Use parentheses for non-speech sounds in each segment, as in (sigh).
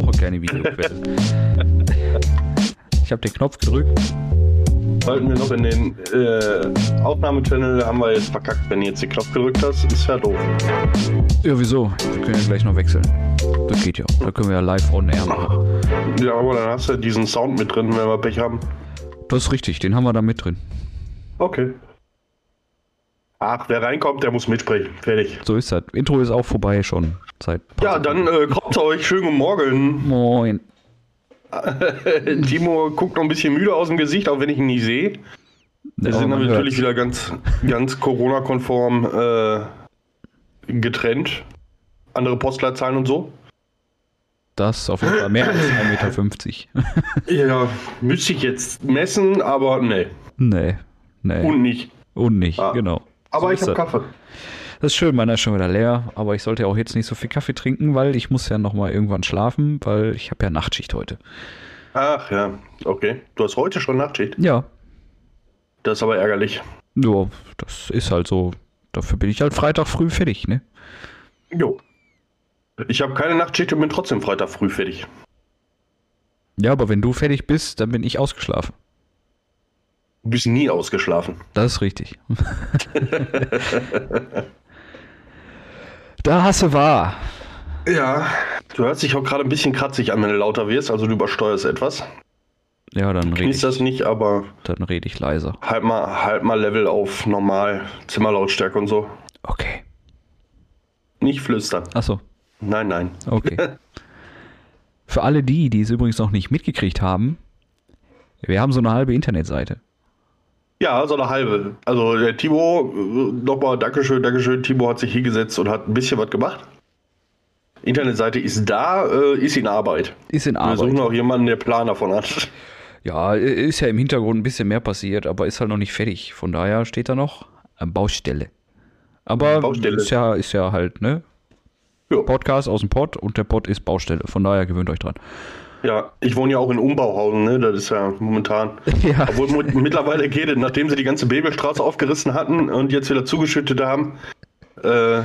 brauche keine Videoquelle. ich habe den Knopf gedrückt. Sollten wir noch in den äh, Aufnahmechannel, haben wir jetzt verkackt, wenn du jetzt den Knopf gedrückt hast, ist ja doof. Ja, wieso? Wir können ja gleich noch wechseln. Das geht ja. Da können wir ja live on air machen. Ja, aber dann hast du diesen Sound mit drin, wenn wir Pech haben. Das ist richtig, den haben wir da mit drin. Okay. Ach, wer reinkommt, der muss mitsprechen. Fertig. So ist das. Intro ist auch vorbei schon. Seit Ja, dann äh, kommt euch. Schönen guten Morgen. Moin. (laughs) Timo guckt noch ein bisschen müde aus dem Gesicht, auch wenn ich ihn nicht sehe. Wir Ja, sind natürlich hört's. wieder ganz, ganz Corona-konform äh, getrennt. Andere Postleitzahlen und so. Das ist auf jeden Fall mehr als 1,50 Meter. (laughs) Ja, müsste ich jetzt messen, aber nee. nee, nee. Und nicht. Und nicht, Ah. genau. Aber So ich habe. Kaffee. Das ist schön, meiner ist schon wieder leer, aber ich sollte auch jetzt nicht so viel Kaffee trinken, weil ich muss ja nochmal irgendwann schlafen, weil ich habe ja Nachtschicht heute. Ach ja, okay. Du hast heute schon Nachtschicht. Ja, Das ist aber ärgerlich. ja, das ist halt so. Dafür bin ich halt Freitag früh fertig, ne? Jo. Ich habe keine Nachtschicht und bin trotzdem Freitag früh fertig. Ja, aber wenn du fertig bist, dann bin ich ausgeschlafen. Du bist nie ausgeschlafen. Das ist richtig. da hast du wahr. Ja. Du hörst dich auch gerade ein bisschen kratzig an, wenn du lauter wirst, also du übersteuerst etwas. Ja, dann rede ich, das nicht, aber dann red ich leiser. halt mal, halt mal Level auf normal, Zimmerlautstärke und so. Okay. Nicht flüstern. Achso, Nein, nein. okay. (laughs) Für alle die, die es übrigens noch nicht mitgekriegt haben, wir haben so eine halbe Internetseite. Ja, so eine halbe. Also der Timo, äh, nochmal Dankeschön, Dankeschön. Timo hat sich hingesetzt und hat ein bisschen was gemacht. Internetseite ist da, äh, ist in Arbeit. Ist in Wir suchen Arbeit. auch jemanden, der Plan davon hat. Ja, ist ja im Hintergrund ein bisschen mehr passiert, aber ist halt noch nicht fertig. Von daher steht da noch äh, Baustelle. Aber Baustelle. ist ja, ist ja halt, ne? Ja. Podcast aus dem Pod und der Pod ist Baustelle. Von daher gewöhnt euch dran. Ja, ich wohne ja auch in Umbauhausen, ne? Das ist ja momentan. (laughs) Ja. Obwohl mittlerweile geht es, nachdem sie die ganze Babelstraße aufgerissen hatten und jetzt wieder zugeschüttet haben, äh,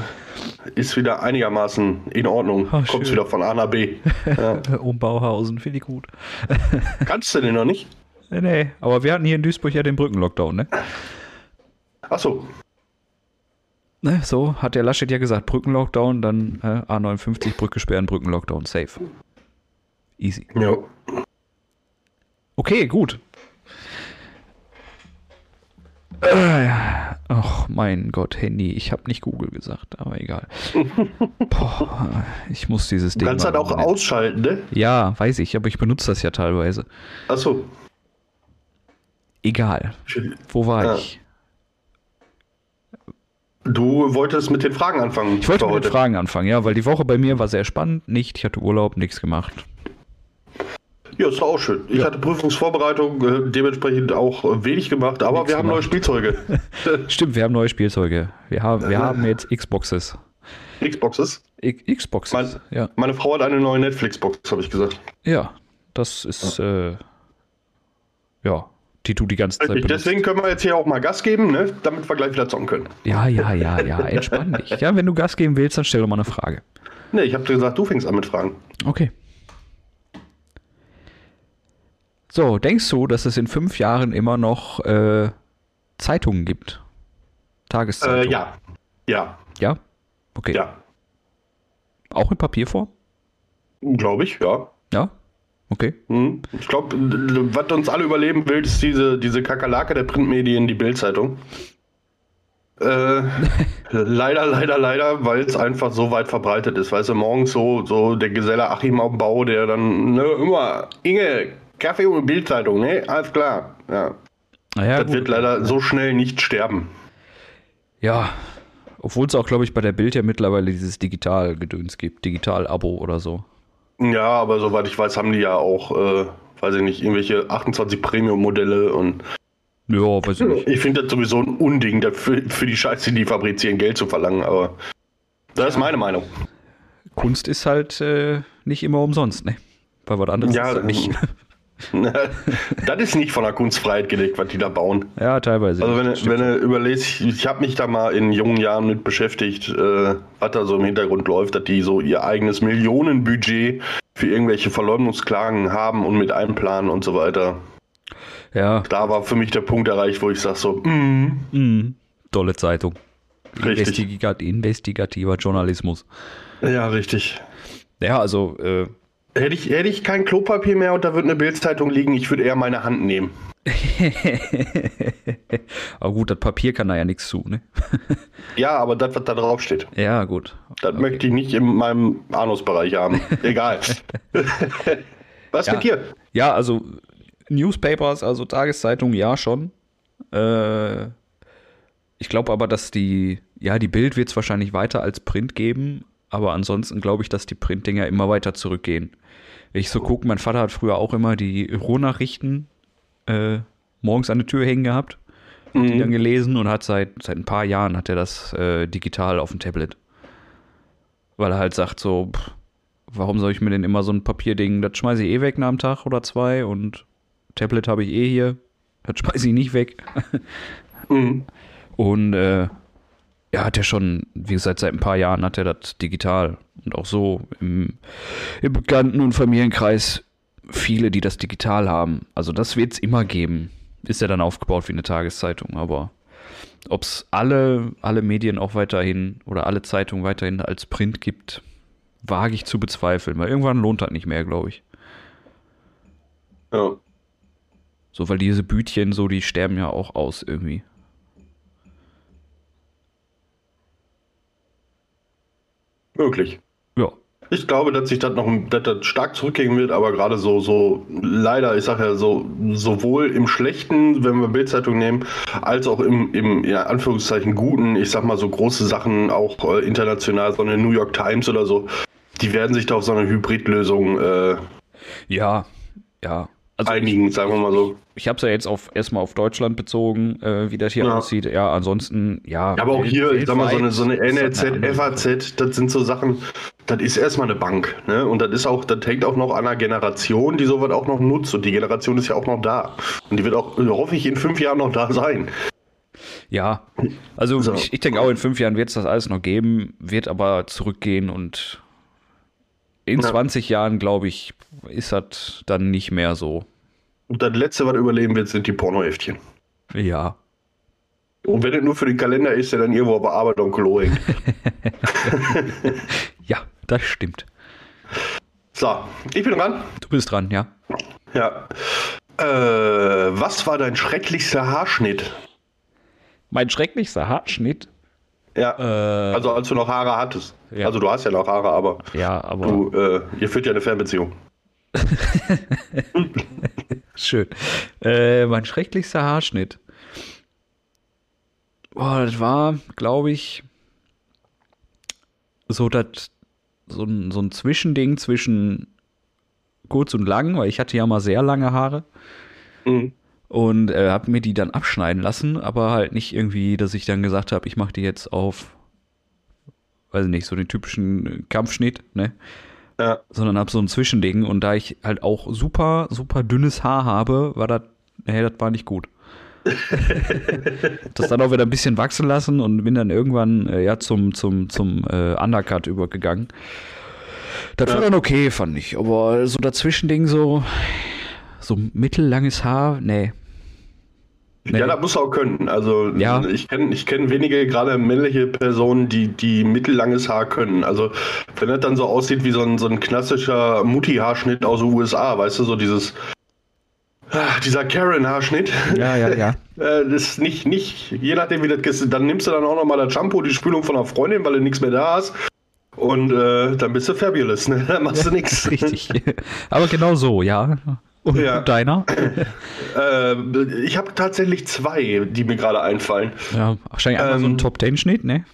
ist wieder einigermaßen in Ordnung. Ah, Kommt wieder von A nach B. Ja. (laughs) Umbauhausen, finde ich gut. (laughs) Kannst du den noch nicht? Nee, nee, aber wir hatten hier in Duisburg ja den Brückenlockdown, ne? Achso, ne? So hat der Laschet ja gesagt, Brückenlockdown, dann äh, A59, Brücke sperren, Brückenlockdown, safe. Easy. ja. Okay, gut. Äh, Ach, mein Gott, Handy. Ich habe nicht Google gesagt, aber egal. (laughs) Boah, ich muss dieses Du Ding. kannst mal halt auch umbenennen. ausschalten, ne? Ja, weiß ich, aber ich benutze das ja teilweise. Achso. Egal. Wo war Ja. ich? Du wolltest mit den Fragen anfangen. Ich wollte mit den Fragen anfangen, ja, weil die Woche bei mir war sehr spannend. Nicht, ich hatte Urlaub, nichts gemacht. Ja, ist auch schön. Ich Ja. hatte Prüfungsvorbereitung, äh, dementsprechend auch äh, wenig gemacht, aber Nix wir haben neue gemacht. Spielzeuge. (laughs) Stimmt, wir haben neue Spielzeuge. Wir haben, wir haben jetzt Xboxes. Xboxes. Xboxes. Mein- ja. Meine Frau hat eine neue Netflix-Box, habe ich gesagt. ja, das ist, äh, ja, die tut die ganze Zeit benutzen. Deswegen können wir jetzt hier auch mal Gas geben, ne? damit wir gleich wieder zocken können. Ja, ja, ja, ja, entspann dich. Ja, wenn du Gas geben willst, dann stell doch mal eine Frage. Ne, ich habe gesagt, du fängst an mit Fragen. Okay. So, denkst du, dass es in fünf Jahren immer noch äh, Zeitungen gibt? Äh, Tageszeitungen? ja. Ja. Ja? Okay. Ja. Auch in Papierform? Glaube ich, ja. Ja? Okay. Hm. Ich glaube, was uns alle überleben will, ist diese, diese Kakerlake der Printmedien, die Bildzeitung. Äh, (laughs) leider, leider, leider, weil es einfach so weit verbreitet ist. Weißt du, morgens so, so der Geselle Achim auf dem Bau, der dann, ne, immer, Inge, Kaffee und Bildzeitung, ne? Alles klar. Ja. Naja, das gut. wird leider so schnell nicht sterben. Ja. Obwohl es auch, glaube ich, bei der Bild ja mittlerweile dieses Digital-Gedöns gibt. Digital-Abo oder so. Ja, aber soweit ich weiß, haben die ja auch, äh, weiß ich nicht, irgendwelche 28 Premium-Modelle und Ja, weiß ich nicht. (laughs) Ich finde das sowieso ein Unding, dafür, für die Scheiße, die die fabrizieren, Geld zu verlangen, aber das ist meine Meinung. Kunst ist halt äh, nicht immer umsonst, ne? Bei was anderes Ja, ist das nicht. (laughs) (laughs) das ist nicht von der Kunstfreiheit gelegt, was die da bauen. Ja, teilweise. Also wenn, wenn du überlegst, ich habe mich da mal in jungen Jahren mit beschäftigt, äh, was da so im Hintergrund läuft, dass die so ihr eigenes Millionenbudget für irgendwelche Verleumdungsklagen haben und mit einplanen und so weiter. Ja. Da war für mich der Punkt erreicht, wo ich sage so, mm, Mhm. Tolle Zeitung. Richtig. Investigat investigativer Journalismus. ja, richtig. Ja, also, äh, Hätte ich, hätte ich kein Klopapier mehr und da würde eine Bildzeitung liegen, ich würde eher meine Hand nehmen. (laughs) aber gut, das Papier kann da ja nichts zu, ne? (laughs) Ja, aber das, was da drauf steht, Ja, gut. das möchte ich nicht in meinem Anusbereich haben. (laughs) Egal. was Ja. mit dir? Ja, also Newspapers, also Tageszeitungen, ja schon. Äh, ich glaube aber, dass die, ja, die Bild wird es wahrscheinlich weiter als Print geben, aber ansonsten glaube ich, dass die Printdinger immer weiter zurückgehen. Wenn ich so gucke, mein Vater hat früher auch immer die Ruhrnachrichten äh, morgens an der Tür hängen gehabt, die dann gelesen und hat seit, seit ein paar Jahren hat er das äh, digital auf dem Tablet. Weil er halt sagt so, pff, warum soll ich mir denn immer so ein Papierding, das schmeiße ich eh weg nach einem Tag oder zwei und Tablet habe ich eh hier, das schmeiße ich nicht weg. Mhm. Und äh, er hat ja schon, wie gesagt, seit ein paar Jahren hat er das digital und auch so im, im Bekannten- und Familienkreis viele, die das digital haben. Also das wird es immer geben. Ist ja dann aufgebaut wie eine Tageszeitung, aber ob es alle, alle Medien auch weiterhin oder alle Zeitungen weiterhin als Print gibt, wage ich zu bezweifeln, weil irgendwann lohnt das nicht mehr, glaube ich. Ja. So, weil diese Bütchen so, die sterben ja auch aus irgendwie. Möglich. Ja. Ich glaube, dass sich das noch dass das stark zurückgehen wird, aber gerade so, so leider, ich sage ja so, sowohl im Schlechten, wenn wir Bildzeitung nehmen, als auch im, im ja, Anführungszeichen Guten, ich sag mal so große Sachen, auch äh, international, so eine New York Times oder so, die werden sich da auf so eine Hybridlösung äh, Ja, ja. Also einigen, sagen wir mal so. ich habe es ja jetzt auf, erstmal auf Deutschland bezogen, äh, wie das hier Ja. aussieht. Ja, ansonsten, ja. Aber auch welt- hier, ich sag mal, so eine, so eine NLZ, Sache. FAZ, das sind so Sachen, das ist erstmal eine Bank. Ne? Und das ist auch, das hängt auch noch an einer Generation, die sowas auch noch nutzt. Und die Generation ist ja auch noch da. Und die wird auch, äh, hoffe ich, in fünf Jahren noch da sein. Ja, also So. ich, ich denke auch in fünf Jahren wird es das alles noch geben, wird aber zurückgehen und in Ja. 20 Jahren, glaube ich, ist das dann nicht mehr so. Und das Letzte, was überleben wird, sind die Pornoheftchen. Ja. Und wenn es nur für den Kalender ist, der dann irgendwo auf der Arbeit und Klo hängt. (laughs) Ja, das stimmt. So, ich bin dran. Du bist dran, ja. Ja. Äh, was war dein schrecklichster Haarschnitt? Mein schrecklichster Haarschnitt. Ja. Äh, also als du noch Haare hattest. Ja. Also du hast ja noch Haare, aber ja, aber du, äh, ihr führt ja eine Fernbeziehung. (laughs) (laughs) schön. Äh, mein schrecklichster Haarschnitt. Boah, das war, glaube ich, so das, so ein, so ein Zwischending zwischen kurz und lang, weil ich hatte ja mal sehr lange Haare Mhm. und äh, habe mir die dann abschneiden lassen, aber halt nicht irgendwie, dass ich dann gesagt habe, ich mache die jetzt auf, weiß nicht, so den typischen Kampfschnitt, ne? Ja. sondern hab so ein Zwischending und da ich halt auch super, super dünnes Haar habe, war das, nee, das war nicht gut. (laughs) das dann auch wieder ein bisschen wachsen lassen und bin dann irgendwann äh, ja zum, zum, zum äh, Undercut übergegangen. Das war Ja. dann okay, fand ich. Aber so dazwischending so, so mittellanges Haar, nee. Nee. Ja, das muss auch können. Also Ja. ich kenne ich kenn wenige, gerade männliche Personen, die, die mittellanges Haar können. Also wenn das dann so aussieht wie so ein, so ein klassischer Mutti-Haarschnitt aus den USA, weißt du, so dieses ah, dieser Karen-Haarschnitt. Ja, ja, ja. (laughs) Äh, das ist nicht, nicht, je nachdem wie das ist, dann nimmst du dann auch noch mal das Shampoo, die Spülung von einer Freundin, weil du nichts mehr da hast. Und äh, dann bist du fabulous, ne? (laughs) Dann machst du nichts. (laughs) Richtig. Aber genau so, ja. Und Ja. deiner? Äh, ich habe tatsächlich zwei, die mir gerade einfallen. Ja, wahrscheinlich einmal so ein Ähm, Top-Ten-Schnitt, ne?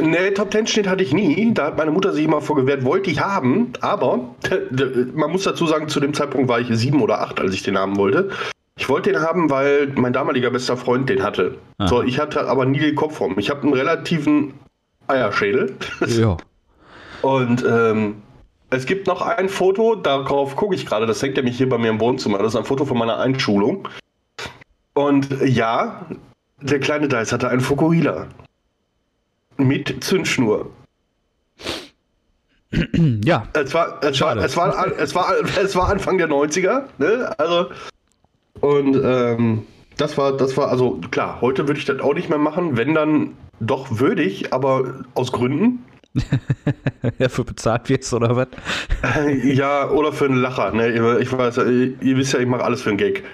Nee, Top Ten Schnitt hatte ich nie. Da hat meine Mutter sich immer vorgewehrt, wollte ich haben. Aber (laughs) man muss dazu sagen, zu dem Zeitpunkt war ich sieben oder acht, als ich den haben wollte. Ich wollte den haben, weil mein damaliger bester Freund den hatte. Ah. So, ich hatte aber nie den Kopfform. Ich habe einen relativen Eierschädel. Ja. (laughs) Und ähm, es gibt noch ein Foto, darauf gucke ich gerade, das hängt nämlich hier bei mir im Wohnzimmer. Das ist ein Foto von meiner Einschulung. Und ja, der kleine Dice hatte einen Fokuhila. Mit Zündschnur. ja. Es war, es war, es war, es war, es war Anfang der 90er, ne? Also, und ähm, das war, das war, also klar, heute würde ich das auch nicht mehr machen, wenn dann doch würdig, aber aus Gründen. (laughs) Dafür bezahlt wirst oder was? (laughs) ja, oder für einen Lacher, ne? Ich weiß, ihr wisst ja, ich mache alles für einen Gag.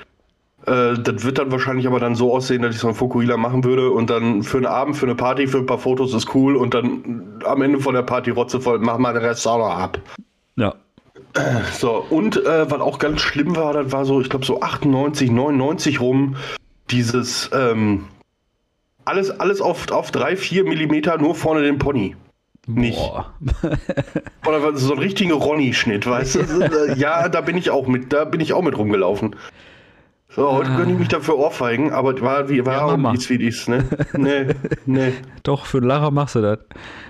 Äh, das wird dann wahrscheinlich aber dann so aussehen, dass ich so einen Fokuhila machen würde und dann für einen Abend, für eine Party, für ein paar Fotos ist cool und dann am Ende von der Party rotze voll, mach mal den Rest noch ab. Ja. (clears throat) So, und äh, was auch ganz schlimm war, das war so, ich glaube so 98, 99 rum, dieses ähm, alles, alles auf, auf 3, 4 Millimeter nur vorne den Pony. Nicht. (laughs) Oder so ein richtiger Ronny-Schnitt, weißt du? ja, da bin ich auch mit, da bin ich auch mit rumgelaufen. So, heute ah. könnte ich mich dafür ohrfeigen, aber war wie war ja, auch nichts wie dies, ne? Nee, nee. Doch, für einen Lacher machst du das.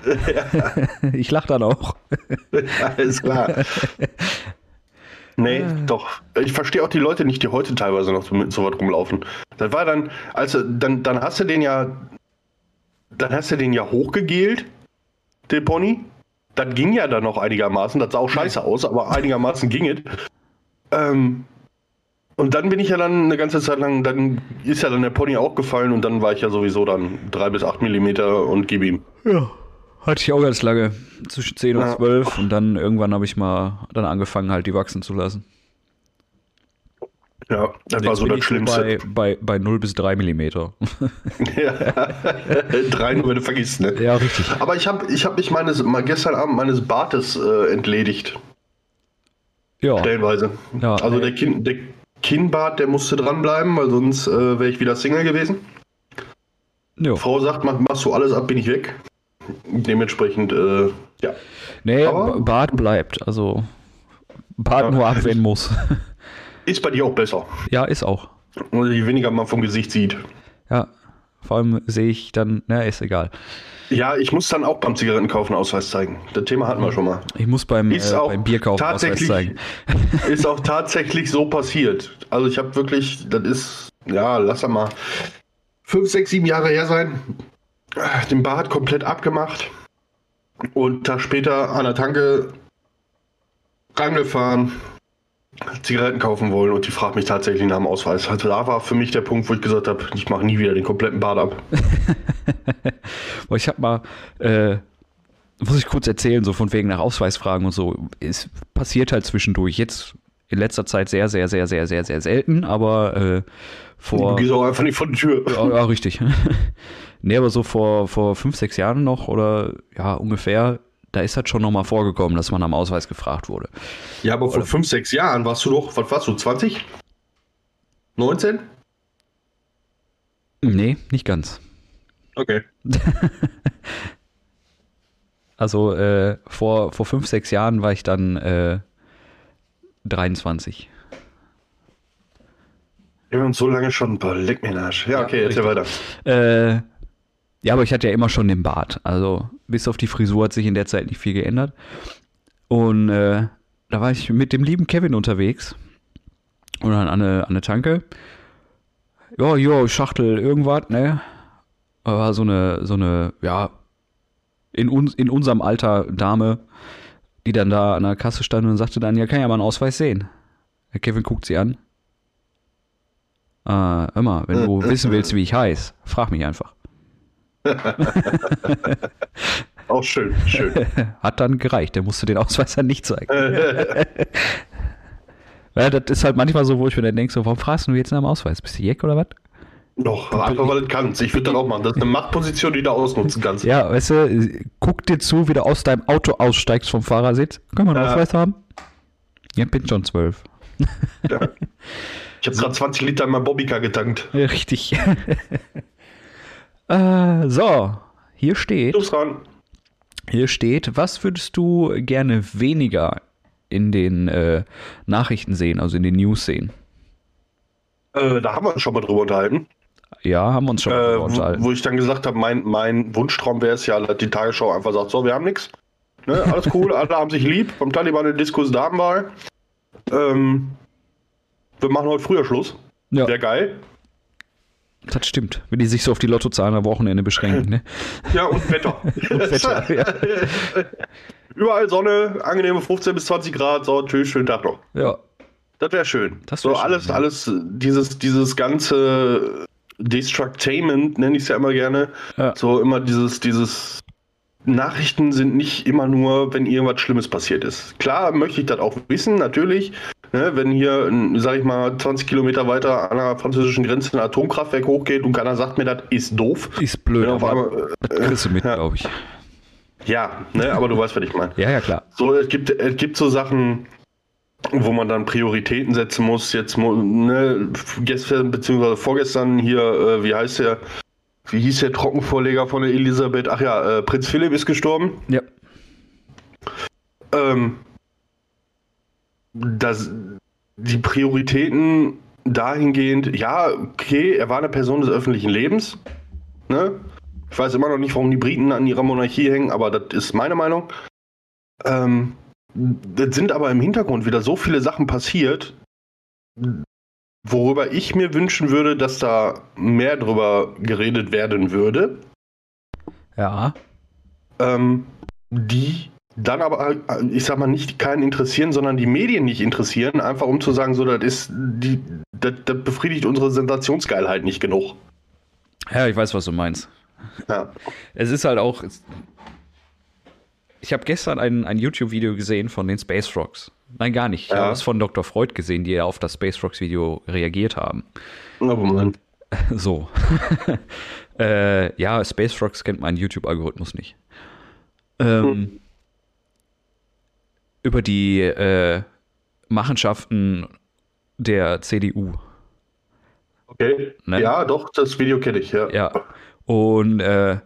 Ja. (laughs) Ich lach dann auch. (laughs) Ist klar. Nee, ah. doch. Ich verstehe auch die Leute nicht, die heute teilweise noch so mit so was rumlaufen. Das war dann, also dann, dann hast du den ja, dann hast du den ja hochgegelt, den Pony. Das ging ja dann noch einigermaßen. Das sah auch scheiße aus, aber einigermaßen ging es. Ähm, und dann bin ich ja dann eine ganze Zeit lang, dann ist ja dann der Pony auch gefallen und dann war ich ja sowieso dann 3 bis 8 Millimeter und gib ihm. Ja. Hatte ich auch ganz lange, zwischen 10 und 12 und dann irgendwann habe ich mal dann angefangen halt die wachsen zu lassen. Ja, das Jetzt war so das Schlimmste. Bei, bei, bei 0 bis 3 Millimeter. ja, (laughs) 3 nur, wenn du vergisst, ne? Ja, richtig. Aber ich habe ich hab mich meines, mal gestern Abend meines Bartes äh, entledigt. Ja. Stellenweise. Ja, also der, kind, der Kinnbart, der musste dranbleiben, weil sonst äh, wäre ich wieder Single gewesen. Jo. Frau sagt, mach, machst du alles ab, bin ich weg. Dementsprechend, äh, ja. Nee, Aber, Bart bleibt. Also Bart ja. nur ab, wenn muss. (laughs) Ist bei dir auch besser. Ja, ist auch. Und je weniger man vom Gesicht sieht. Ja, vor allem sehe ich dann, na, ist egal. Ja, ich muss dann auch beim Zigarettenkaufen Ausweis zeigen. Das Thema hatten wir schon mal. Ich muss beim, äh, beim Bierkauf Ausweis zeigen. (laughs) Ist auch tatsächlich so passiert. Also ich habe wirklich, das ist, ja, lass mal fünf, sechs, sieben Jahre her sein. Den Bart komplett abgemacht. Und Tag später an der Tanke rangefahren, Zigaretten kaufen wollen und die fragt mich tatsächlich nach dem Ausweis. Also da war für mich der Punkt, wo ich gesagt habe, ich mache nie wieder den kompletten Bart ab. (laughs) ich habe mal, äh, muss ich kurz erzählen, so von wegen nach Ausweisfragen und so. Es passiert halt zwischendurch. Jetzt in letzter Zeit sehr, sehr, sehr, sehr, sehr, sehr selten, aber äh, vor. Du gehst auch einfach nicht vor die Tür. Ja, ja (laughs) richtig. (laughs) nee, aber so vor, vor fünf, sechs Jahren noch oder ja, ungefähr da ist das schon nochmal vorgekommen, dass man am Ausweis gefragt wurde. Ja, aber vor Oder fünf, sechs Jahren warst du doch, was warst du, 20? 19? Nee, nicht ganz. Okay. (laughs) also äh, vor, vor fünf, sechs Jahren war ich dann äh, 23. Wir haben uns so lange schon, leck mir Arsch. Ja, okay, ja, erzähl weiter. Äh, ja, aber ich hatte ja immer schon den Bart. Also bis auf die Frisur hat sich in der Zeit nicht viel geändert. Und äh, da war ich mit dem lieben Kevin unterwegs. Und dann an eine, an eine Tanke. Ja, jo, Schachtel, irgendwas, ne? War so eine, so eine, ja, in, uns, in unserem Alter Dame, die dann da an der Kasse stand und sagte dann, ja, kann ja mal einen Ausweis sehen. Der Kevin guckt sie an. Äh, immer, wenn du wissen willst, wie ich heiße, frag mich einfach. (laughs) Auch schön, schön. (laughs) Hat dann gereicht, der musste den Ausweis dann nicht zeigen. (laughs) ja, das ist halt manchmal so, wo ich mir dann denke, so, warum fragst du jetzt nach dem Ausweis? Bist du Jeck oder was? Doch, einfach weil du kannst. Ich würde dann auch machen. Das ist eine Machtposition, die du ausnutzen kannst. Ja, weißt du, guck dir zu, wie du aus deinem Auto aussteigst vom Fahrersitz. Können wir einen ja. Ausweis haben? Ja, bin schon zwölf. Ja. Ich habe gerade 20 Liter in mein Bobbycar getankt. Richtig. Äh, so, hier steht. Hier steht, was würdest du gerne weniger in den äh, Nachrichten sehen, also in den News sehen? Äh, da haben wir uns schon mal drüber unterhalten. Ja, haben wir uns schon mal drüber äh, unterhalten. Wo, wo, ich dann gesagt habe, mein, mein Wunschtraum wäre es ja, dass die Tagesschau einfach sagt: So, wir haben nichts. Ne, alles cool, (laughs) alle haben sich lieb. Vom Taliban eine Damenwahl. Ähm, wir machen heute früher Schluss. Ja. Wäre geil. Das stimmt, wenn die sich so auf die Lottozahlen am Wochenende beschränken. Ne? Ja, und Wetter. (laughs) Wetter, (laughs) ja. Überall Sonne, angenehme 15 bis 20 Grad, so, tschüss, schönen Tag noch. ja. Das wäre schön. Das wär so schön, alles, ja. alles, dieses, dieses ganze Destructainment, nenne ich es ja immer gerne. Ja. So immer dieses, dieses Nachrichten sind nicht immer nur, wenn irgendwas Schlimmes passiert ist. Klar möchte ich das auch wissen, natürlich. Ne, wenn hier, sag ich mal, 20 Kilometer weiter an der französischen Grenze ein Atomkraftwerk hochgeht und keiner sagt mir, das ist doof. Ist blöd, auf einmal, das kriegst du mit, ja. glaube ich. ja, ne, aber du weißt, was ich meine. Ja, ja, klar. So, es gibt, es gibt so Sachen, wo man dann Prioritäten setzen muss. Jetzt, ne, gestern beziehungsweise vorgestern hier, äh, wie heißt der? Wie hieß der Trockenvorleger von der Elisabeth? Ach ja, äh, Prinz Philipp ist gestorben. Ja. Ähm, das, die Prioritäten dahingehend, ja, okay, er war eine Person des öffentlichen Lebens. Ne? Ich weiß immer noch nicht, warum die Briten an ihrer Monarchie hängen, aber das ist meine Meinung. Ähm, das sind aber im Hintergrund wieder so viele Sachen passiert, worüber ich mir wünschen würde, dass da mehr drüber geredet werden würde Ja. ähm, die dann aber, äh, ich sag mal, nicht keinen interessieren, sondern die Medien nicht interessieren, einfach um zu sagen, so, das ist, die, das, das befriedigt unsere Sensationsgeilheit nicht genug. Ja, ich weiß, was du meinst. Ja. Es ist halt auch. Ich habe gestern ein, ein YouTube-Video gesehen von den Space Frogs. Nein, gar nicht. Ich Ja. habe es von Dr. Freud gesehen, die ja auf das Space Frogs-Video reagiert haben. Aber man, (laughs) So. (laughs) äh, ja, Space Frogs kennt meinen YouTube-Algorithmus nicht. Ähm, Über die äh, Machenschaften der CDU. okay. Ne? Ja, doch, das Video kenne ich, ja. Ja. Und äh,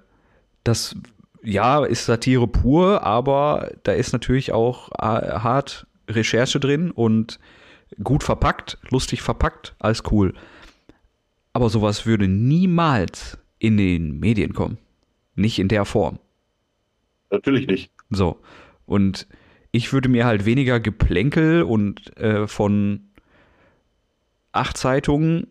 das, ja, ist Satire pur, aber da ist natürlich auch äh, hart Recherche drin und gut verpackt, lustig verpackt, alles cool. Aber sowas würde niemals in den Medien kommen. Nicht in der Form. Natürlich nicht. So. Und ich würde mir halt weniger Geplänkel und äh, von acht Zeitungen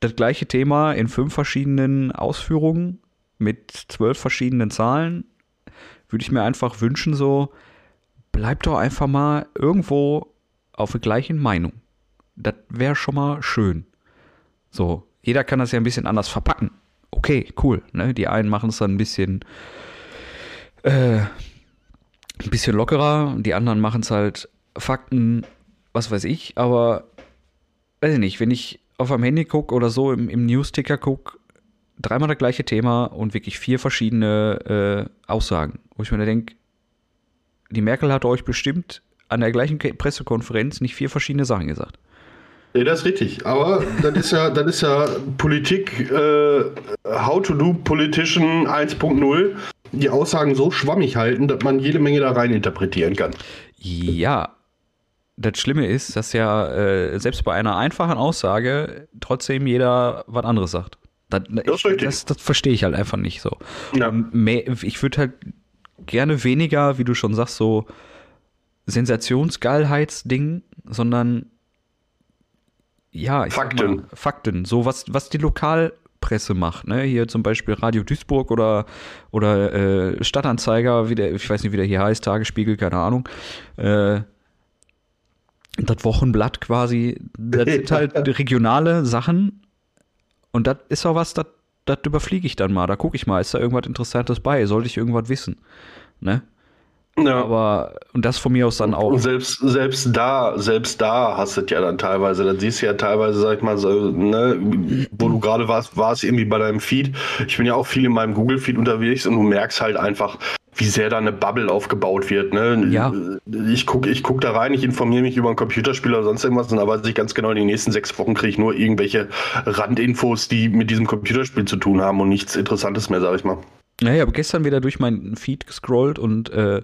das gleiche Thema in fünf verschiedenen Ausführungen mit zwölf verschiedenen Zahlen, würde ich mir einfach wünschen, so, bleib doch einfach mal irgendwo auf der gleichen Meinung. Das wäre schon mal schön. So, jeder kann das ja ein bisschen anders verpacken. Okay, cool. Ne? Die einen machen es dann ein bisschen äh, ein bisschen lockerer, die anderen machen es halt Fakten, was weiß ich, aber weiß ich nicht, wenn ich auf am Handy gucke oder so im, im News-Ticker gucke, dreimal das gleiche Thema und wirklich vier verschiedene äh, Aussagen, wo ich mir denke, die Merkel hat euch bestimmt an der gleichen Pressekonferenz nicht vier verschiedene Sachen gesagt. Nee, das ist richtig. Aber das ist ja, das ist ja Politik, äh, How to do Politician 1.0. Die Aussagen so schwammig halten, dass man jede Menge da rein interpretieren kann. Ja, das Schlimme ist, dass ja äh, selbst bei einer einfachen Aussage trotzdem jeder was anderes sagt. Das, richtig. das, das verstehe ich halt einfach nicht so. Ja. Mehr, ich würde halt gerne weniger, wie du schon sagst, so Sensationsgeilheitsding, sondern ja, Fakten. Mal, Fakten. So was, was die Lokalpresse macht, ne? Hier zum Beispiel Radio Duisburg oder, oder äh, Stadtanzeiger, wie der, ich weiß nicht, wie der hier heißt, Tagesspiegel, keine Ahnung. Äh, das Wochenblatt quasi, das sind halt (laughs) regionale Sachen und das ist auch was, das, das überfliege ich dann mal. Da gucke ich mal, ist da irgendwas Interessantes bei? Sollte ich irgendwas wissen? Ne? Ja. Aber, und das von mir aus dann auch. Und selbst, selbst da, selbst da hast du es ja dann teilweise. Dann siehst du ja teilweise, sag ich mal, so, ne, wo du gerade warst, war es irgendwie bei deinem Feed. Ich bin ja auch viel in meinem Google-Feed unterwegs und du merkst halt einfach, wie sehr da eine Bubble aufgebaut wird. Ne? Ja. Ich gucke ich guck da rein, ich informiere mich über ein Computerspiel oder sonst irgendwas und da weiß ich ganz genau, in den nächsten sechs Wochen kriege ich nur irgendwelche Randinfos, die mit diesem Computerspiel zu tun haben und nichts Interessantes mehr, sag ich mal. Ja, ich habe gestern wieder durch meinen Feed gescrollt und äh,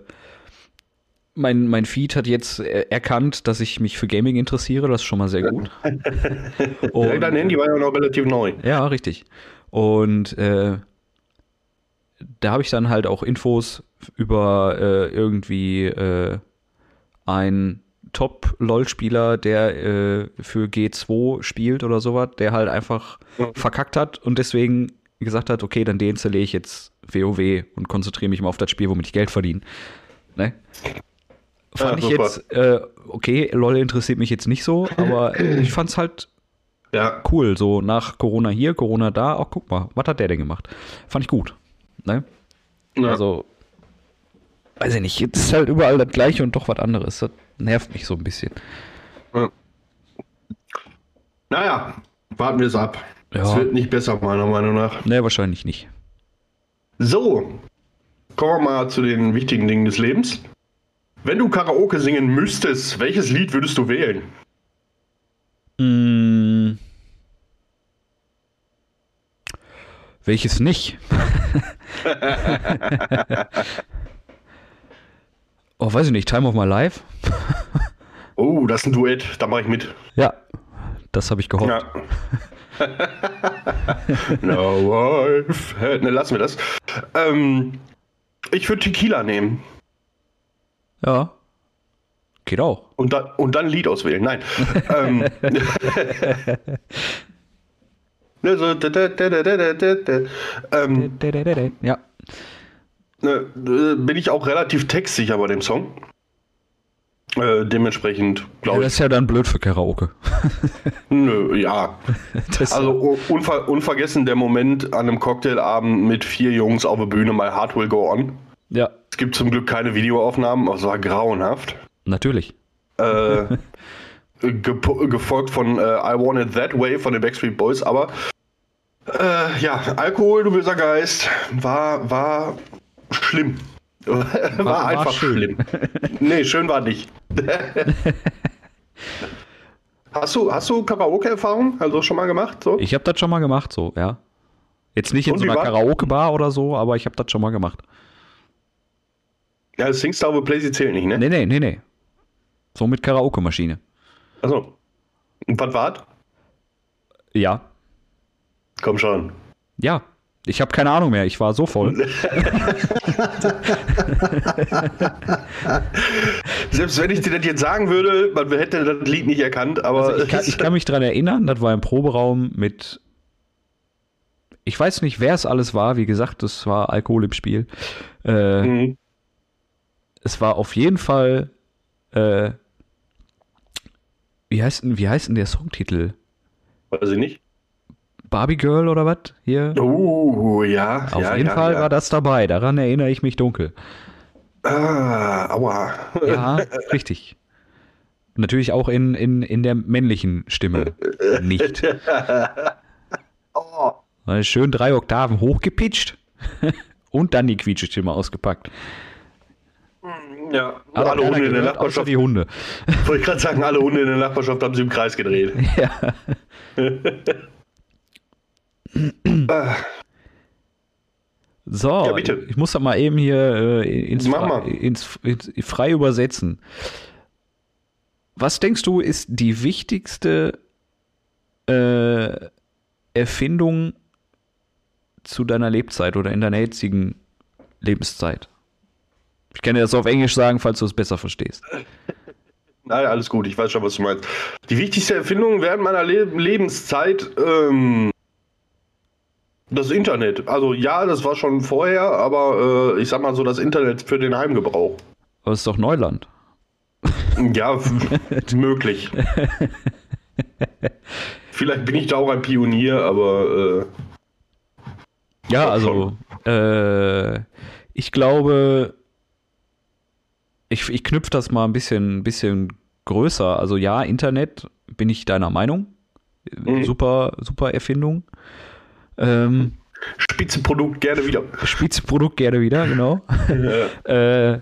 mein, mein Feed hat jetzt erkannt, dass ich mich für Gaming interessiere. Das ist schon mal sehr gut. (laughs) Und- dein Handy war ja noch relativ neu. Ja, richtig. Und äh, da habe ich dann halt auch Infos über äh, irgendwie äh, ein Top-LOL-Spieler, der äh, für G2 spielt oder sowas, der halt einfach Ja. verkackt hat und deswegen gesagt hat, okay, dann deinstalliere ich jetzt WoW und konzentriere mich mal auf das Spiel, womit ich Geld verdiene. Ne? Fand Ja, ich super. jetzt, äh, okay, LOL interessiert mich jetzt nicht so, (laughs) aber ich fand's halt Ja, cool. So nach Corona hier, Corona da, auch guck mal, was hat der denn gemacht? Fand ich gut. Ne? ja. Also, weiß ich nicht, jetzt ist halt überall das Gleiche und doch was anderes. Das nervt mich so ein bisschen. Ja. Naja, warten wir es ab. Es wird nicht besser, meiner Meinung nach. Ne, wahrscheinlich nicht. So, kommen wir mal zu den wichtigen Dingen des Lebens. Wenn du Karaoke singen müsstest, welches Lied würdest du wählen? Mm. Welches nicht? (laughs) oh, weiß ich nicht. Time of My Life? Oh, das ist ein Duett, da mache ich mit. Ja, das habe ich gehofft. Ja. (laughs) (laughs) no wife. Ne, lassen wir das. Ähm, ich würde Tequila nehmen Ja. Geht auch. und dann, und dann ein Lied auswählen. Nein. ähm, (laughs) so, da, da, da, da, da, da, da. Ähm, Ja. bin ich auch relativ textsicher bei dem Song. Äh, dementsprechend ja. glaube Das ich. ist ja dann blöd für Karaoke. (laughs) Nö, ja. (laughs) Das Also unver unvergessen der Moment an einem Cocktailabend mit vier Jungs auf der Bühne, My Heart Will Go On. ja, Es gibt zum Glück keine Videoaufnahmen, aber es war grauenhaft. natürlich. Äh, (laughs) gepo- gefolgt von äh, I Want It That Way von den Backstreet Boys, aber äh, ja, Alkohol, du böser Geist, war, war schlimm. War, war einfach schön. schlimm. (laughs) Nee, schön war nicht. (laughs) hast du, hast du Karaoke-Erfahrung? Also schon mal gemacht? So? Ich habe das schon mal gemacht, so, ja. Jetzt nicht in Und so einer Karaoke-Bar oder so, aber ich habe das schon mal gemacht. Ja, Singstar with Playsee zählt nicht, ne? Nee, nee, nee, nee. So mit Karaoke-Maschine. Achso. Und was war's? Ja. Komm schon. Ja. Ich habe keine Ahnung mehr. Ich war so voll. (laughs) Selbst wenn ich dir das jetzt sagen würde, man hätte das Lied nicht erkannt, aber Also ich, kann, ich kann mich dran erinnern, das war im Proberaum mit. Ich weiß nicht, wer es alles war. Wie gesagt, es war Alkohol im Spiel. Äh, Mhm. Es war auf jeden Fall. Äh, wie, heißt denn, wie heißt denn der Songtitel? Weiß ich nicht. Barbie Girl oder was? Hier? Uh, ja. Auf ja, jeden ja, Fall ja. war das dabei. Daran erinnere ich mich dunkel. Ah, aua. Ja, (laughs) richtig. Natürlich auch in, in, in der männlichen Stimme nicht. (laughs) Oh. Schön drei Oktaven hochgepitcht (laughs) und dann die Quietschestimme ausgepackt. Ja, Aber alle Hunde in der Nachbarschaft. die Hunde. Wollte ich gerade sagen, alle Hunde in der Nachbarschaft haben sie im Kreis gedreht. Ja. So, Ja, bitte. ich muss das mal eben hier äh, ins, Fre ins, ins frei übersetzen. Was denkst du, ist die wichtigste äh, Erfindung zu deiner Lebzeit oder in deiner jetzigen Lebenszeit? Ich kann dir das auf Englisch sagen, falls du es besser verstehst. (laughs) Nein, alles gut, ich weiß schon, was du meinst. Die wichtigste Erfindung während meiner Le Lebenszeit, ähm, das Internet. Also ja, das war schon vorher, aber äh, ich sag mal so, das Internet für den Heimgebrauch. Aber es ist doch Neuland. (laughs) Ja, (laughs) möglich. Vielleicht bin ich da auch ein Pionier, aber äh, Ja, also äh, ich glaube, ich, ich knüpfe das mal ein bisschen, bisschen größer. Also ja, Internet bin ich deiner Meinung. Mhm. Super, super Erfindung. Ähm, Spitzenprodukt gerne wieder. Spitzenprodukt gerne wieder, genau. (laughs) äh,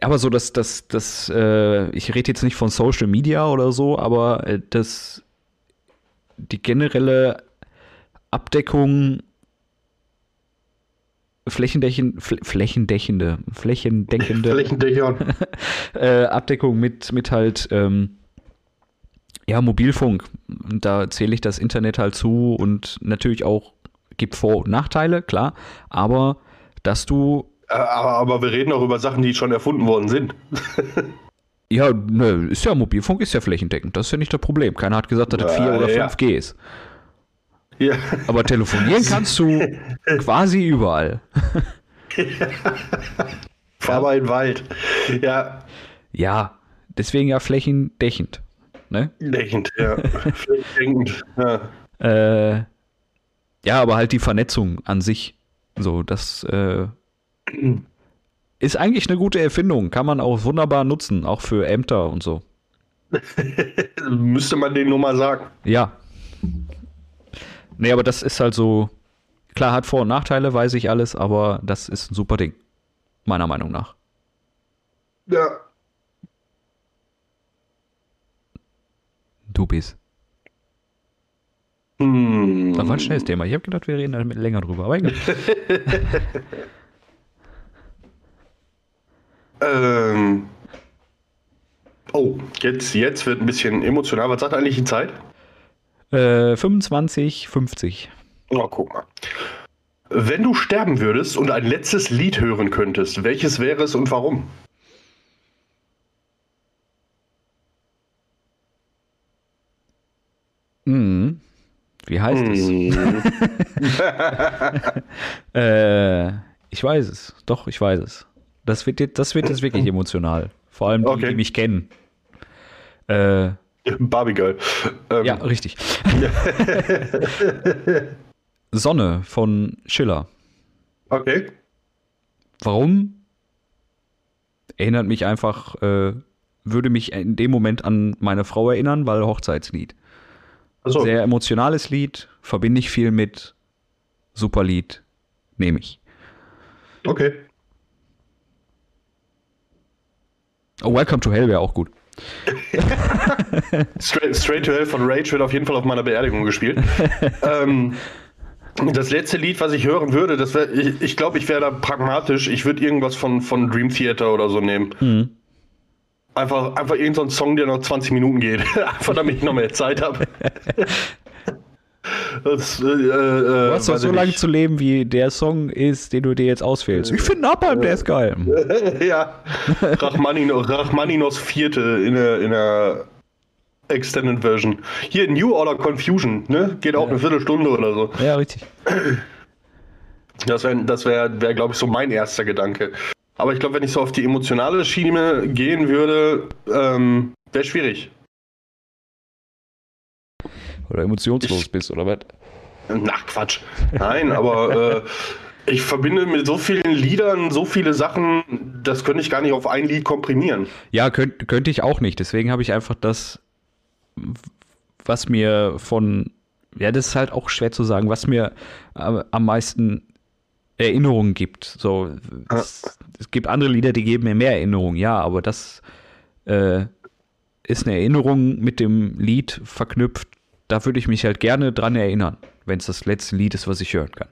aber so, dass das, das, äh, ich rede jetzt nicht von Social Media oder so, aber äh, das, die generelle Abdeckung (laughs) flächendeckend, fl flächendeckende, flächendeckende äh, Abdeckung mit, mit halt, ähm, ja, Mobilfunk. Und da zähle ich das Internet halt zu und natürlich auch, gibt Vor- und Nachteile, klar, aber dass du aber, aber wir reden auch über Sachen, die schon erfunden worden sind. (laughs) Ja, ne, ist ja Mobilfunk, ist ja flächendeckend. Das ist ja nicht das Problem. Keiner hat gesagt, dass das 4 Ja, oder ja. 5G ist. Ja. Aber telefonieren kannst du (laughs) quasi überall. Fahr mal in den Wald. Ja, Ja, deswegen ja flächendeckend. Ne? denkend, ja. (laughs) denkend, ja. Äh, ja, aber halt die Vernetzung an sich. So, das äh, ist eigentlich eine gute Erfindung. Kann man auch wunderbar nutzen, auch für Ämter und so. (laughs) Müsste man denen nur mal sagen. Ja. Nee, aber das ist halt so. Klar, hat Vor- und Nachteile, weiß ich alles, aber das ist ein super Ding. Meiner Meinung nach. Ja. Du bist. Hm. Das war ein schnelles Thema. Ich habe gedacht, wir reden da mit länger drüber. Aber egal. (laughs) Ähm. Oh, jetzt, jetzt wird ein bisschen emotional. Was sagt eigentlich die Zeit? äh, 25, 50. Oh, guck mal. Wenn du sterben würdest und ein letztes Lied hören könntest, welches wäre es und warum? Mhm. Wie heißt es? Hm. (laughs) Äh, ich weiß es. Doch, ich weiß es. Das wird jetzt, das wird jetzt wirklich emotional. Vor allem die, Okay. die mich kennen. Äh, Barbie Girl. Ähm, ja, richtig. (laughs) Sonne von Schiller. Okay. Warum? Erinnert mich einfach, äh, würde mich in dem Moment an meine Frau erinnern, weil Hochzeitslied. Achso. Sehr emotionales Lied, verbinde ich viel mit. Super Lied, nehme ich. Okay. Oh, Welcome to Hell wäre auch gut. (laughs) Straight, Straight to Hell von Rage wird auf jeden Fall auf meiner Beerdigung gespielt. (laughs) ähm, das letzte Lied, was ich hören würde, das wär, ich, ich glaube, ich wäre da pragmatisch. Ich würde irgendwas von, von Dream Theater oder so nehmen. Mhm. Einfach, einfach irgendein Song, der noch 20 Minuten geht. (laughs) einfach damit ich noch mehr Zeit habe. (laughs) Das, äh, äh, Du hast doch so lange zu leben, wie der Song ist, den du dir jetzt auswählst. Ich finde Napalm, der ist geil. (laughs) ja. Rachmaninoff, Rachmaninos vierte in der, in der Extended Version. Hier New Order Confusion, ne? Geht auch eine Viertelstunde oder so. Ja, richtig. Das wäre, das wär, wär, glaube ich, so mein erster Gedanke. Aber ich glaube, wenn ich so auf die emotionale Schiene gehen würde, ähm, wäre schwierig. Oder emotionslos Ich- bist, oder was? Na, Quatsch. Nein, aber äh, ich verbinde mit so vielen Liedern so viele Sachen, das könnte ich gar nicht auf ein Lied komprimieren. Ja, könnt, könnte ich auch nicht. Deswegen habe ich einfach das, was mir von, ja, das ist halt auch schwer zu sagen, was mir äh, am meisten Erinnerungen gibt. So, es, es gibt andere Lieder, die geben mir mehr Erinnerungen, ja, aber das äh, ist eine Erinnerung mit dem Lied verknüpft. Da würde ich mich halt gerne dran erinnern, wenn es das letzte Lied ist, was ich hören kann.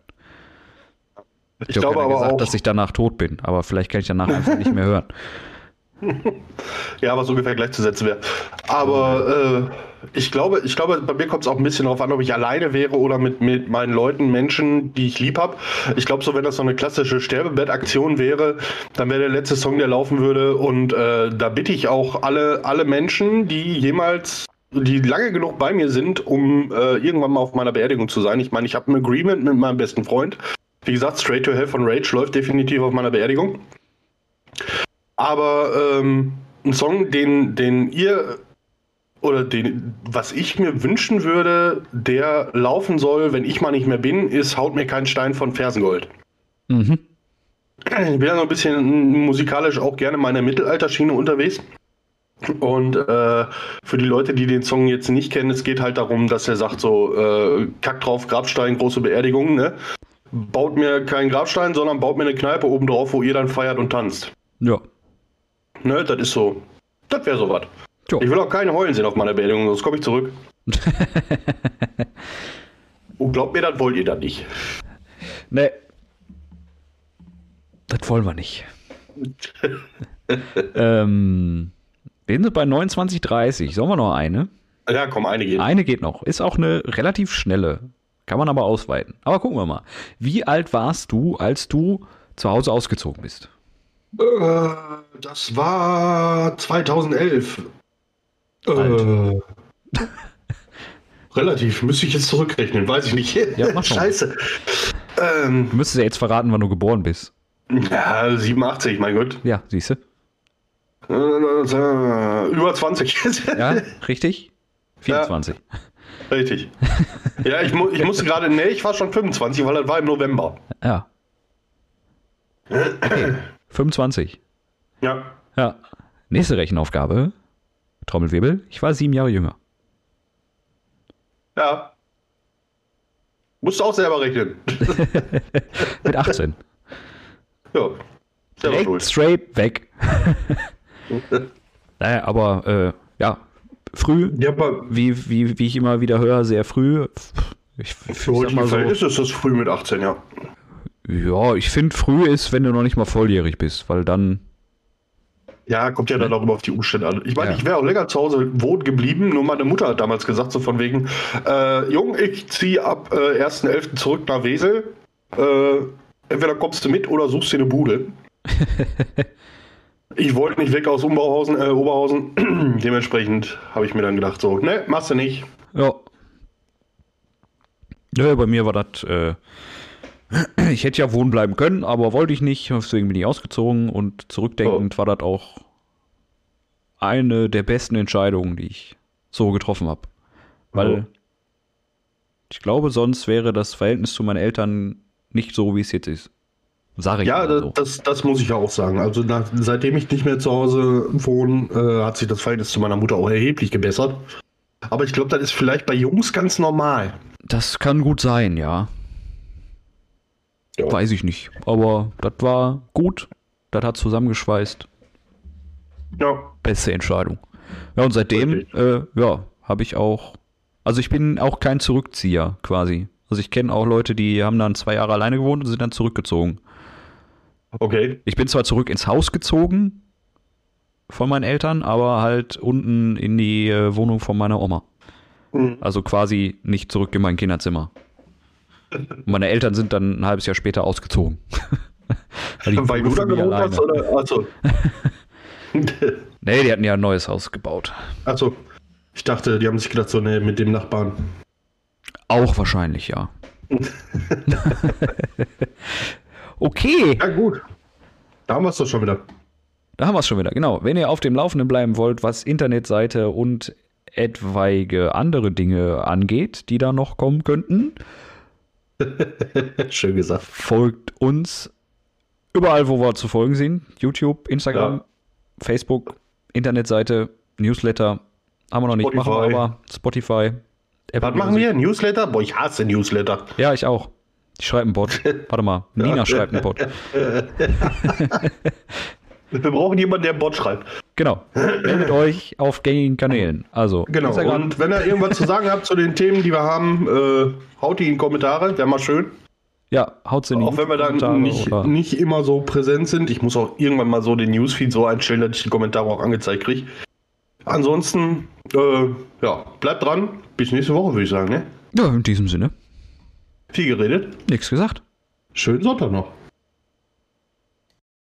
Ich, Ich glaube aber gesagt, auch, dass ich danach tot bin, aber vielleicht kann ich danach einfach nicht mehr hören. (laughs) ja, was ungefähr gleichzusetzen wäre. Aber äh, ich glaube, ich glaube, bei mir kommt es auch ein bisschen darauf an, ob ich alleine wäre oder mit, mit meinen Leuten, Menschen, die ich lieb habe. Ich glaube, so wenn das so eine klassische Sterbebettaktion wäre, dann wäre der letzte Song, der laufen würde. Und äh, da bitte ich auch alle, alle Menschen, die jemals die lange genug bei mir sind, um äh, irgendwann mal auf meiner Beerdigung zu sein. Ich meine, ich habe ein Agreement mit meinem besten Freund. Wie gesagt, Straight to Hell von Rage läuft definitiv auf meiner Beerdigung. Aber ähm, ein Song, den, den ihr oder den, was ich mir wünschen würde, der laufen soll, wenn ich mal nicht mehr bin, ist Haut mir kein Stein von Fersengold. Mhm. Ich bin ja so ein bisschen musikalisch auch gerne in meiner Mittelalterschiene unterwegs. Und äh, für die Leute, die den Song jetzt nicht kennen, es geht halt darum, dass er sagt so, äh, Kack drauf, Grabstein, große Beerdigung, ne? Baut mir keinen Grabstein, sondern baut mir eine Kneipe oben drauf, wo ihr dann feiert und tanzt. Ja. Ne, das ist so. Das wäre sowas. Jo. Ich will auch keine heulen sehen auf meiner Beerdigung, sonst komme ich zurück. (laughs) Und glaubt mir, das wollt ihr dann nicht. Nee. Das wollen wir nicht. (laughs) ähm, wir sind bei 29,30. Sollen wir noch eine? Ja, komm, einige. Eine geht noch. Ist auch eine relativ schnelle. Kann man aber ausweiten. Aber gucken wir mal. Wie alt warst du, als du zu Hause ausgezogen bist? Äh, das war 2011. Äh, relativ, müsste ich jetzt zurückrechnen, weiß ich nicht. Ja, mach. (laughs) Scheiße. Ähm, Du müsstest ja jetzt verraten, wann du geboren bist. ja, 87, mein Gott. Ja, siehst du? Äh, über 20. Ja, richtig? 24. Richtig. Ja, ich, mu ich musste gerade, nee, ich war schon 25, weil das war im November. Ja. (clears throat) Okay. 25. Ja. Ja. Nächste Rechenaufgabe. Trommelwirbel. Ich war sieben Jahre jünger. Ja. Musst du auch selber rechnen. (laughs) Mit 18. ja. Selber Direkt straight weg. (laughs) naja, aber äh, ja, früh, Ja, aber wie, wie, wie ich immer wieder höre, sehr früh. Ich, für heutige so, Verhältnisse ist das früh mit 18, ja. ja, ich finde früh ist, wenn du noch nicht mal volljährig bist, weil dann, Ja, kommt ja dann auch immer auf die Umstände an. Ich meine, Ja. ich wäre auch länger zu Hause wohnen geblieben, nur meine Mutter hat damals gesagt, so von wegen, äh, Jung, ich ziehe ab äh, 1.11. zurück nach Wesel. Äh, entweder kommst du mit oder suchst dir eine Bude. (laughs) ich wollte nicht weg aus Oberhausen, äh, Oberhausen. (clears throat) Dementsprechend habe ich mir dann gedacht, so, ne, machst du nicht. ja. Ja, bei mir war das, äh, (clears throat) ich hätte ja wohnen bleiben können, aber wollte ich nicht, deswegen bin ich ausgezogen und zurückdenkend war das auch eine der besten Entscheidungen, die ich so getroffen habe. Weil Oh. ich glaube, sonst wäre das Verhältnis zu meinen Eltern nicht so, wie es jetzt ist. Sag ich Ja, so. das, das muss ich ja auch sagen. Also nach, seitdem ich nicht mehr zu Hause wohne, äh, hat sich das Verhältnis zu meiner Mutter auch erheblich gebessert. Aber ich glaube, das ist vielleicht bei Jungs ganz normal. Das kann gut sein, ja. Ja. Weiß ich nicht. Aber das war gut. Das hat zusammengeschweißt. Ja. Beste Entscheidung. Ja, und seitdem, äh, ja, habe ich auch. Also ich bin auch kein Zurückzieher quasi. Also ich kenne auch Leute, die haben dann zwei Jahre alleine gewohnt und sind dann zurückgezogen. Okay. Ich bin zwar zurück ins Haus gezogen von meinen Eltern, aber halt unten in die äh, Wohnung von meiner Oma. Mhm. Also quasi nicht zurück in mein Kinderzimmer. Und meine Eltern sind dann ein halbes Jahr später ausgezogen. (laughs) Weil du da gewohnt alleine. hast, oder? Achso. (laughs) Nee, die hatten ja ein neues Haus gebaut. Achso. Ich dachte, die haben sich gedacht, so, ne, mit dem Nachbarn. Auch wahrscheinlich, ja. (laughs) okay, Ja, gut. Da haben wir es doch schon wieder. da haben wir es schon wieder. Genau. Wenn ihr auf dem Laufenden bleiben wollt, was Internetseite und etwaige andere Dinge angeht, die da noch kommen könnten, (laughs) Schön gesagt. folgt uns überall, wo wir zu folgen sind. YouTube, Instagram, Ja. Facebook, Internetseite, Newsletter. Haben wir noch nicht, machen wir aber. Spotify. Apple Was machen wir? Newsletter? Boah, ich hasse Newsletter. Ja, ich auch. Ich schreibe einen Bot. (laughs) Warte mal. Nina schreibt einen Bot. (laughs) Wir brauchen jemanden, der Bot schreibt. Genau. Meldet euch auf gängigen Kanälen. Also Genau. Instagram, Und wenn ihr irgendwas zu sagen habt zu den Themen, die wir haben, äh, haut die in die Kommentare. Wäre mal schön. ja, haut's in die Auch wenn wir dann nicht, nicht immer so präsent sind. Ich muss auch irgendwann mal so den Newsfeed so einstellen, dass ich die Kommentare auch angezeigt kriege. Ansonsten, äh, ja, bleibt dran. Bis nächste Woche, würde ich sagen. Ne? Ja, in diesem Sinne. Viel geredet. Nichts gesagt. Schönen Sonntag noch.